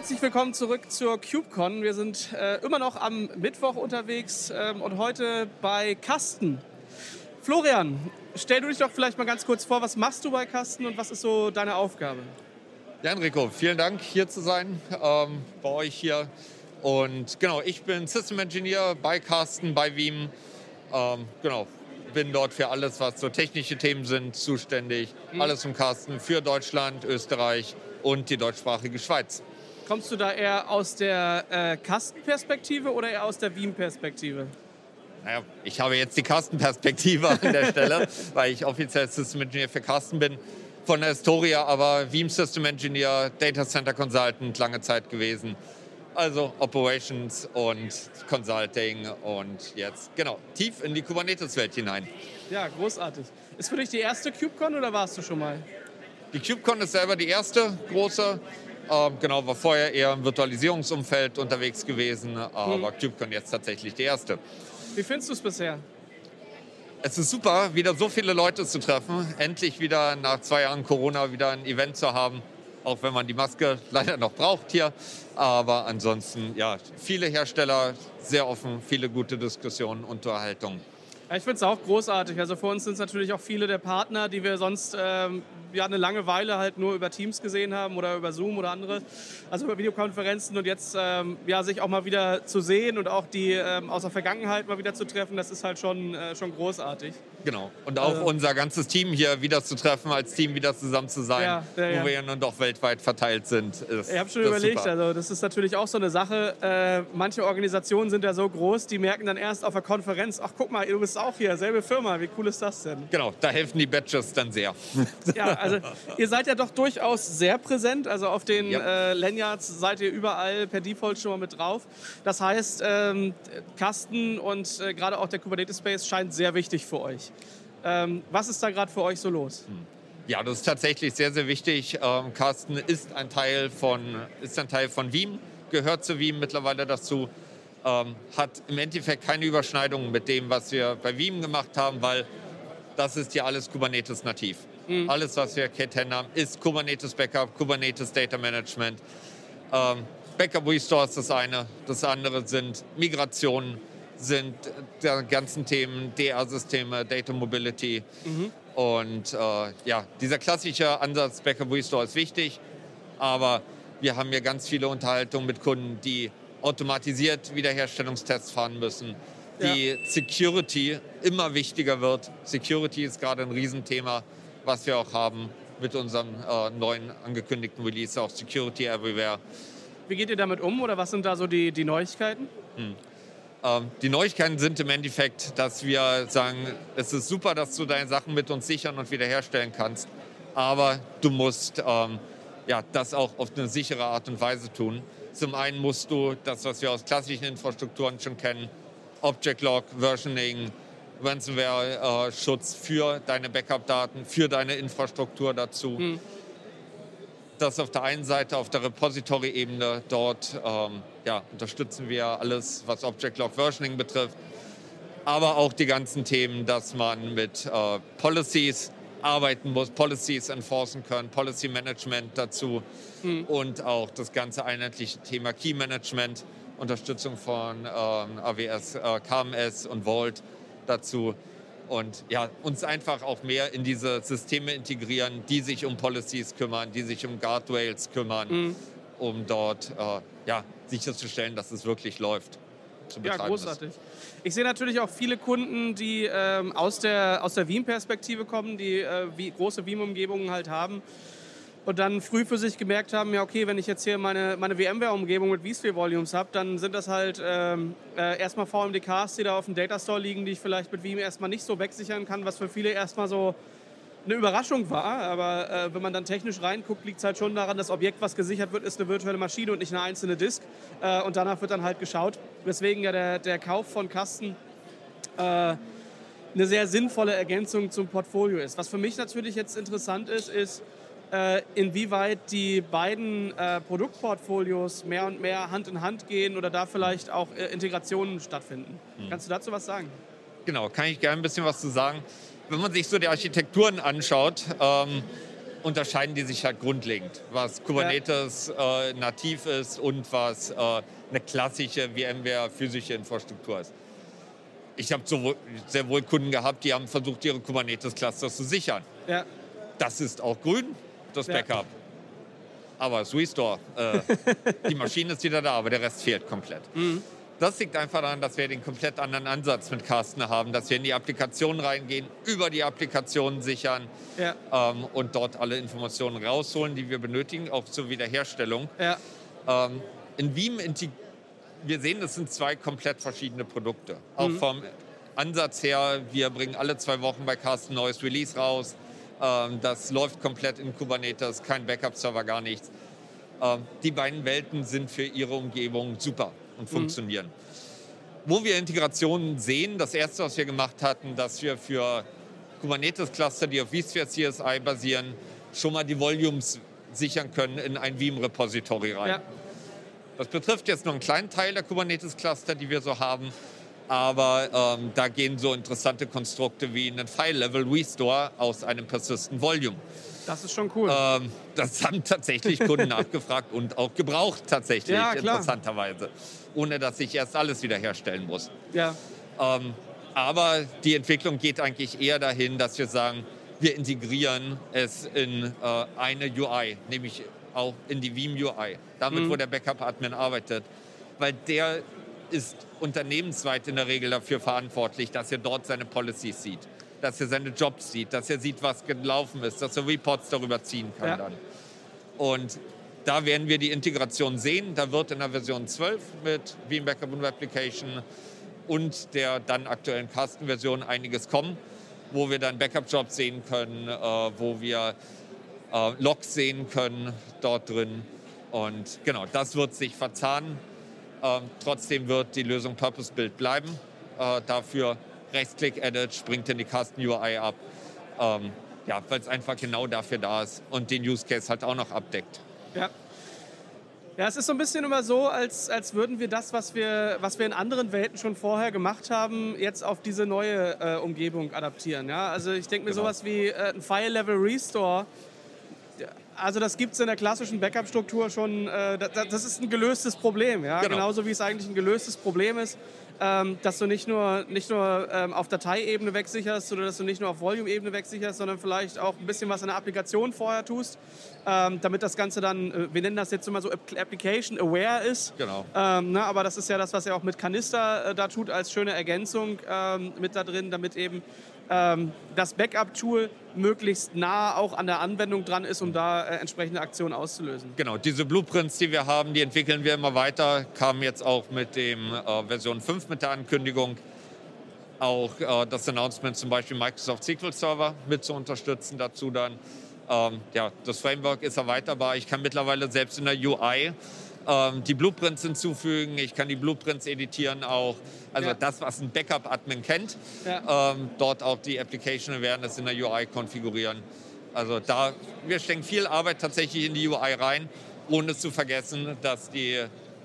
Herzlich willkommen zurück zur CubeCon. Wir sind äh, immer noch am Mittwoch unterwegs ähm, und heute bei Kasten. Florian, stell du dich doch vielleicht mal ganz kurz vor, was machst du bei Kasten und was ist so deine Aufgabe? Ja, Enrico, vielen Dank hier zu sein, ähm, bei euch hier. Und genau, ich bin System Engineer bei Carsten, bei Veeam. Ähm, genau, bin dort für alles, was so technische Themen sind, zuständig. Mhm. Alles im Carsten für Deutschland, Österreich und die deutschsprachige Schweiz. Kommst du da eher aus der äh, Kastenperspektive oder eher aus der Veeam-Perspektive? Naja, ich habe jetzt die Kastenperspektive an der Stelle, weil ich offiziell System Engineer für Kasten bin. Von der Historia aber Veeam System Engineer, Data Center Consultant lange Zeit gewesen. Also Operations und Consulting und jetzt genau tief in die Kubernetes-Welt hinein. Ja, großartig. Ist für dich die erste KubeCon oder warst du schon mal? Die KubeCon ist selber die erste große. Ähm, genau, war vorher eher im Virtualisierungsumfeld unterwegs gewesen, aber hm. KubeCon jetzt tatsächlich die erste. Wie findest du es bisher? Es ist super, wieder so viele Leute zu treffen, endlich wieder nach zwei Jahren Corona wieder ein Event zu haben, auch wenn man die Maske leider noch braucht hier. Aber ansonsten, ja, viele Hersteller, sehr offen, viele gute Diskussionen, Unterhaltungen. Ich finde es auch großartig. Also für uns sind es natürlich auch viele der Partner, die wir sonst ähm, ja, eine lange Weile halt nur über Teams gesehen haben oder über Zoom oder andere, also über Videokonferenzen und jetzt ähm, ja, sich auch mal wieder zu sehen und auch die ähm, aus der Vergangenheit mal wieder zu treffen, das ist halt schon, äh, schon großartig. Genau. Und auch also, unser ganzes Team hier wieder zu treffen, als Team wieder zusammen zu sein, ja, ja, wo wir ja nun doch weltweit verteilt sind. Ist, ich habe schon überlegt, super. also das ist natürlich auch so eine Sache. Äh, manche Organisationen sind ja so groß, die merken dann erst auf der Konferenz, ach guck mal, du bist auch hier, selbe Firma, wie cool ist das denn? Genau, da helfen die Badges dann sehr. Ja, also ihr seid ja doch durchaus sehr präsent. Also auf den ja. äh, Lanyards seid ihr überall per Default schon mal mit drauf. Das heißt, ähm, Kasten und äh, gerade auch der Kubernetes Space scheint sehr wichtig für euch. Ähm, was ist da gerade für euch so los? Ja, das ist tatsächlich sehr, sehr wichtig. Ähm, Carsten ist ein Teil von, ist ein Teil von Veeam, gehört zu Veeam mittlerweile dazu. Ähm, hat im Endeffekt keine Überschneidungen mit dem, was wir bei Veeam gemacht haben, weil das ist ja alles Kubernetes nativ. Mhm. Alles, was wir K10 haben, ist Kubernetes Backup, Kubernetes Data Management. Ähm, Backup Restore ist das eine. Das andere sind Migrationen, sind die ganzen Themen DA-Systeme, Data Mobility. Mhm. Und äh, ja, dieser klassische Ansatz Backup Restore ist wichtig, aber wir haben hier ganz viele Unterhaltungen mit Kunden, die automatisiert Wiederherstellungstests fahren müssen, die ja. Security immer wichtiger wird. Security ist gerade ein Riesenthema was wir auch haben mit unserem äh, neuen angekündigten Release, auch Security Everywhere. Wie geht ihr damit um oder was sind da so die, die Neuigkeiten? Hm. Ähm, die Neuigkeiten sind im Endeffekt, dass wir sagen, es ist super, dass du deine Sachen mit uns sichern und wiederherstellen kannst, aber du musst ähm, ja, das auch auf eine sichere Art und Weise tun. Zum einen musst du das, was wir aus klassischen Infrastrukturen schon kennen, Object Log, Versioning, Ransomware-Schutz für deine Backup-Daten, für deine Infrastruktur dazu. Hm. Das auf der einen Seite, auf der Repository-Ebene, dort ähm, ja, unterstützen wir alles, was Object Log Versioning betrifft. Aber auch die ganzen Themen, dass man mit äh, Policies arbeiten muss, Policies enforcen können, Policy Management dazu hm. und auch das ganze einheitliche Thema Key Management, Unterstützung von ähm, AWS, äh, KMS und Vault dazu und ja, uns einfach auch mehr in diese Systeme integrieren, die sich um Policies kümmern, die sich um Guardrails kümmern, mhm. um dort äh, ja, sicherzustellen, dass es wirklich läuft. Ja, großartig. Ist. Ich sehe natürlich auch viele Kunden, die ähm, aus der, aus der Veeam-Perspektive kommen, die äh, wie, große Veeam-Umgebungen halt haben und dann früh für sich gemerkt haben, ja okay, wenn ich jetzt hier meine, meine VMware-Umgebung mit vSphere Volumes habe, dann sind das halt ähm, äh, erstmal VMDKs, die da auf dem Datastore liegen, die ich vielleicht mit Veeam erstmal nicht so wegsichern kann, was für viele erstmal so eine Überraschung war. Aber äh, wenn man dann technisch reinguckt, liegt es halt schon daran, das Objekt, was gesichert wird, ist eine virtuelle Maschine und nicht eine einzelne Disk. Äh, und danach wird dann halt geschaut. Weswegen ja der, der Kauf von Kasten äh, eine sehr sinnvolle Ergänzung zum Portfolio ist. Was für mich natürlich jetzt interessant ist, ist, inwieweit die beiden äh, Produktportfolios mehr und mehr Hand in Hand gehen oder da vielleicht auch äh, Integrationen stattfinden. Mhm. Kannst du dazu was sagen? Genau, kann ich gerne ein bisschen was zu sagen. Wenn man sich so die Architekturen anschaut, ähm, unterscheiden die sich halt grundlegend, was Kubernetes ja. äh, nativ ist und was äh, eine klassische VMware physische Infrastruktur ist. Ich habe sehr wohl Kunden gehabt, die haben versucht, ihre Kubernetes-Cluster zu sichern. Ja. Das ist auch grün, das. Backup. Aber das Restore, äh, die Maschine ist wieder da, aber der Rest fehlt komplett. Mhm. Das liegt einfach daran, dass wir den komplett anderen Ansatz mit Carsten haben, dass wir in die Applikation reingehen, über die Applikation sichern ja. ähm, und dort alle Informationen rausholen, die wir benötigen, auch zur Wiederherstellung. Ja. Ähm, in Veeam, wir sehen, das sind zwei komplett verschiedene Produkte. Auch mhm. vom Ansatz her, wir bringen alle zwei Wochen bei Carsten ein neues Release raus. Ähm, das läuft komplett in Kubernetes, kein Backup-Server, gar nichts. Ähm, die beiden Welten sind für ihre Umgebung super und mhm. funktionieren. Mhm. Wo wir Integrationen sehen, das erste, was wir gemacht hatten, dass wir für Kubernetes-Cluster, die auf vSphere CSI basieren, schon mal die Volumes sichern können in ein Veeam-Repository rein. Ja. Das betrifft jetzt nur einen kleinen Teil der Kubernetes-Cluster, die wir so haben. Aber ähm, da gehen so interessante Konstrukte wie ein File-Level-Restore aus einem Persistent Volume. Das ist schon cool. Ähm, das haben tatsächlich Kunden nachgefragt und auch gebraucht tatsächlich, ja, interessanterweise. Ohne dass ich erst alles wiederherstellen muss. Ja. Ähm, aber die Entwicklung geht eigentlich eher dahin, dass wir sagen, wir integrieren es in äh, eine UI, nämlich auch in die Veeam UI, damit mhm. wo der Backup-Admin arbeitet. Weil der ist unternehmensweit in der Regel dafür verantwortlich, dass er dort seine Policies sieht dass er seine Jobs sieht, dass er sieht, was gelaufen ist, dass er Reports darüber ziehen kann ja. dann. Und da werden wir die Integration sehen. Da wird in der Version 12 mit Veeam Backup und Replication und der dann aktuellen Kastenversion einiges kommen, wo wir dann Backup-Jobs sehen können, äh, wo wir äh, Logs sehen können dort drin. Und genau, das wird sich verzahnen. Ähm, trotzdem wird die Lösung Purpose-Build bleiben. Äh, dafür Rechtsklick Edit, springt in die Custom UI ab. Ähm, ja, weil es einfach genau dafür da ist und den Use Case halt auch noch abdeckt. Ja. Ja, es ist so ein bisschen immer so, als, als würden wir das, was wir, was wir in anderen Welten schon vorher gemacht haben, jetzt auf diese neue äh, Umgebung adaptieren. Ja? Also ich denke mir genau. sowas wie äh, ein File Level Restore. Also das gibt es in der klassischen Backup-Struktur schon. Äh, das, das, ist ein gelöstes Problem. Ja? Genau. Genauso wie es eigentlich ein gelöstes Problem ist, ähm, dass du nicht nur, nicht nur ähm, auf Dateiebene wegsicherst oder dass du nicht nur auf Volume-Ebene wegsicherst, sondern vielleicht auch ein bisschen was in der Applikation vorher tust, ähm, damit das Ganze dann, äh, wir nennen das jetzt immer so Application Aware ist. Genau. Ähm, ne, aber das ist ja das, was er auch mit Kanister äh, da tut als schöne Ergänzung ähm, mit da drin, damit eben ähm, das Backup-Tool möglichst nah auch an der Anwendung dran ist, um da äh, entsprechende Aktionen auszulösen. Genau, diese Blueprints, die wir haben, die entwickeln wir immer weiter, kamen jetzt auch mit dem äh, Version 5 mit der Ankündigung, auch äh, das Announcement zum Beispiel Microsoft SQL Server mit zu unterstützen dazu dann. Ähm, ja, das Framework ist erweiterbar. Ich kann mittlerweile selbst in der UI ähm, die Blueprints hinzufügen, ich kann die Blueprints editieren auch. Also ja. das, was ein Backup-Admin kennt, ja. ähm, dort auch die Application Awareness in der UI konfigurieren. Also da, wir stecken viel Arbeit tatsächlich in die UI rein, ohne zu vergessen, dass die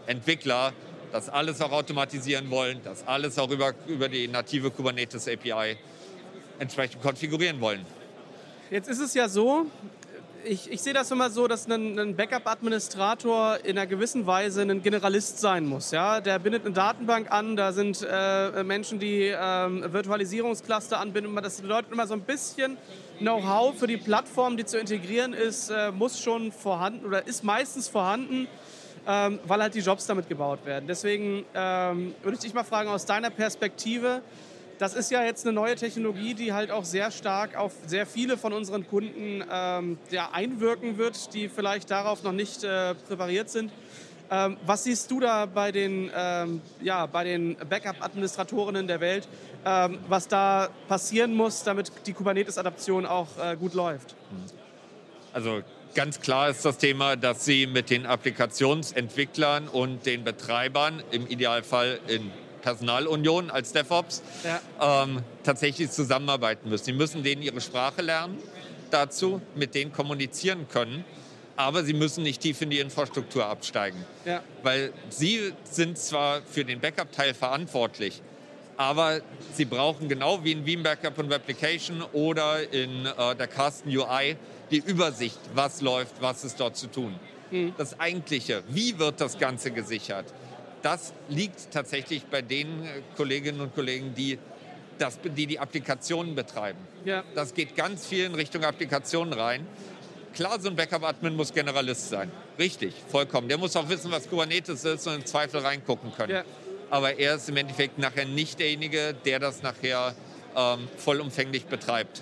Entwickler das alles auch automatisieren wollen, das alles auch über, über die native Kubernetes API entsprechend konfigurieren wollen. Jetzt ist es ja so, ich, ich sehe das immer so, dass ein, ein Backup-Administrator in einer gewissen Weise ein Generalist sein muss. Ja? Der bindet eine Datenbank an, da sind äh, Menschen, die äh, Virtualisierungscluster anbinden. Das bedeutet immer so ein bisschen Know-how für die Plattform, die zu integrieren ist, äh, muss schon vorhanden oder ist meistens vorhanden. Ähm, weil halt die Jobs damit gebaut werden. Deswegen ähm, würde ich dich mal fragen, aus deiner Perspektive, das ist ja jetzt eine neue Technologie, die halt auch sehr stark auf sehr viele von unseren Kunden ähm, ja, einwirken wird, die vielleicht darauf noch nicht äh, präpariert sind. Ähm, was siehst du da bei den, ähm, ja, den Backup-Administratorinnen der Welt, ähm, was da passieren muss, damit die Kubernetes-Adaption auch äh, gut läuft? Also ganz klar ist das Thema, dass sie mit den Applikationsentwicklern und den Betreibern im Idealfall in Personalunion als DevOps ja. ähm, tatsächlich zusammenarbeiten müssen. Sie müssen denen ihre Sprache lernen dazu, mit denen kommunizieren können. Aber sie müssen nicht tief in die Infrastruktur absteigen. Ja. Weil sie sind zwar für den Backup-Teil verantwortlich, aber sie brauchen genau wie in Veeam Backup und Replication oder in äh, der Carsten UI die Übersicht, was läuft, was ist dort zu tun. Mhm. Das Eigentliche, wie wird das Ganze gesichert, das liegt tatsächlich bei den äh, Kolleginnen und Kollegen, die das, die, die Applikationen betreiben. Ja. Das geht ganz viel in Richtung Applikationen rein. Klar, so ein Backup-Admin muss Generalist sein. Richtig, vollkommen. Der muss auch wissen, was Kubernetes ist und im Zweifel reingucken können. Ja. Aber er ist im Endeffekt nachher nicht derjenige, der das nachher ähm, vollumfänglich betreibt.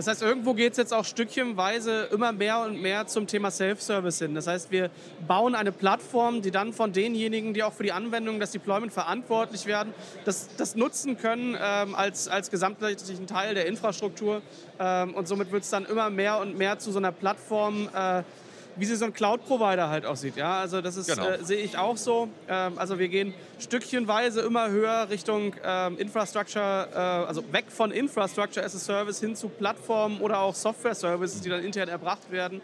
Das heißt, irgendwo geht es jetzt auch stückchenweise immer mehr und mehr zum Thema Self-Service hin. Das heißt, wir bauen eine Plattform, die dann von denjenigen, die auch für die Anwendung, das Deployment verantwortlich werden, das, das nutzen können ähm, als, als gesamtheitlichen Teil der Infrastruktur. Ähm, und somit wird es dann immer mehr und mehr zu so einer Plattform, äh, wie sie so ein Cloud-Provider halt aussieht. Ja, also das ist, genau. äh, sehe ich auch so. Ähm, also wir gehen stückchenweise immer höher Richtung ähm, Infrastructure, äh, also weg von Infrastructure as a Service hin zu Plattformen oder auch Software-Services, die dann intern erbracht werden.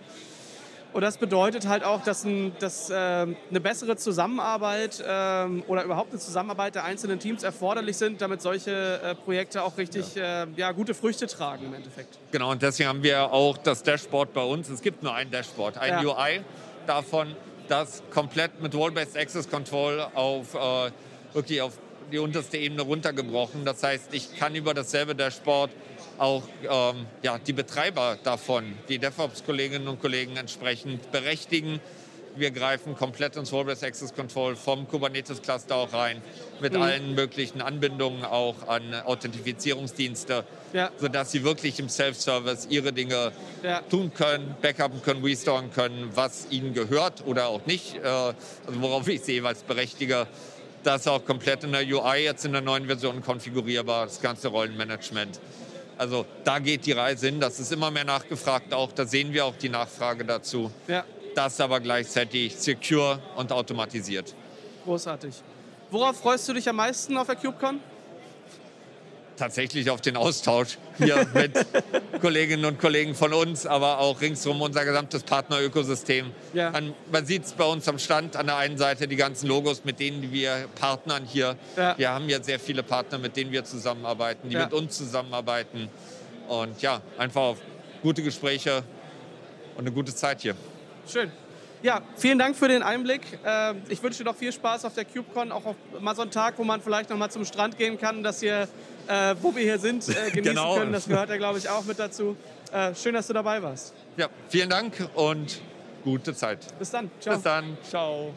Und das bedeutet halt auch, dass, ein, dass äh, eine bessere Zusammenarbeit äh, oder überhaupt eine Zusammenarbeit der einzelnen Teams erforderlich sind, damit solche äh, Projekte auch richtig ja. Äh, ja. gute Früchte tragen im Endeffekt. Genau, und deswegen haben wir auch das Dashboard bei uns. Es gibt nur ein Dashboard, ein ja. UI davon, das komplett mit Role-Based Access Control auf äh, wirklich auf die unterste Ebene runtergebrochen. Das heißt, ich kann über dasselbe Dashboard auch ähm, ja, die Betreiber davon, die DevOps-Kolleginnen und Kollegen entsprechend berechtigen. Wir greifen komplett ins Role-Based Access Control vom Kubernetes-Cluster auch rein, mit mhm. allen möglichen Anbindungen auch an Authentifizierungsdienste, ja. sodass sie wirklich im Self-Service ihre Dinge ja. tun können, backuppen können, restoren können, was ihnen gehört oder auch nicht, äh, also worauf ich sie jeweils berechtige. Das auch komplett in der UI jetzt in der neuen Version konfigurierbar, das ganze Rollenmanagement. Also da geht die Reise hin. Das ist immer mehr nachgefragt auch. Da sehen wir auch die Nachfrage dazu. Ja. Das aber gleichzeitig secure und automatisiert. Großartig. Worauf freust du dich am meisten auf der KubeCon? Tatsächlich auf den Austausch hier mit Kolleginnen und Kollegen von uns, aber auch ringsherum unser gesamtes Partnerökosystem. Ja. Man sieht es bei uns am Stand an der einen Seite die ganzen Logos, mit denen wir partnern hier. Ja. Wir haben ja sehr viele Partner, mit denen wir zusammenarbeiten, die ja. mit uns zusammenarbeiten. Und ja, einfach auf gute Gespräche und eine gute Zeit hier. Schön. Ja, vielen Dank für den Einblick. Ähm, ich wünsche dir noch viel Spaß auf der CubeCon, auch auf mal so einen Tag, wo man vielleicht noch mal zum Strand gehen kann, dass ihr, äh, wo wir hier sind, äh, genießen genau. können. Das gehört ja, glaube ich, auch mit dazu. Äh, schön, dass du dabei warst. Ja, vielen Dank und gute Zeit. Bis dann. Ciao. Bis dann. Ciao.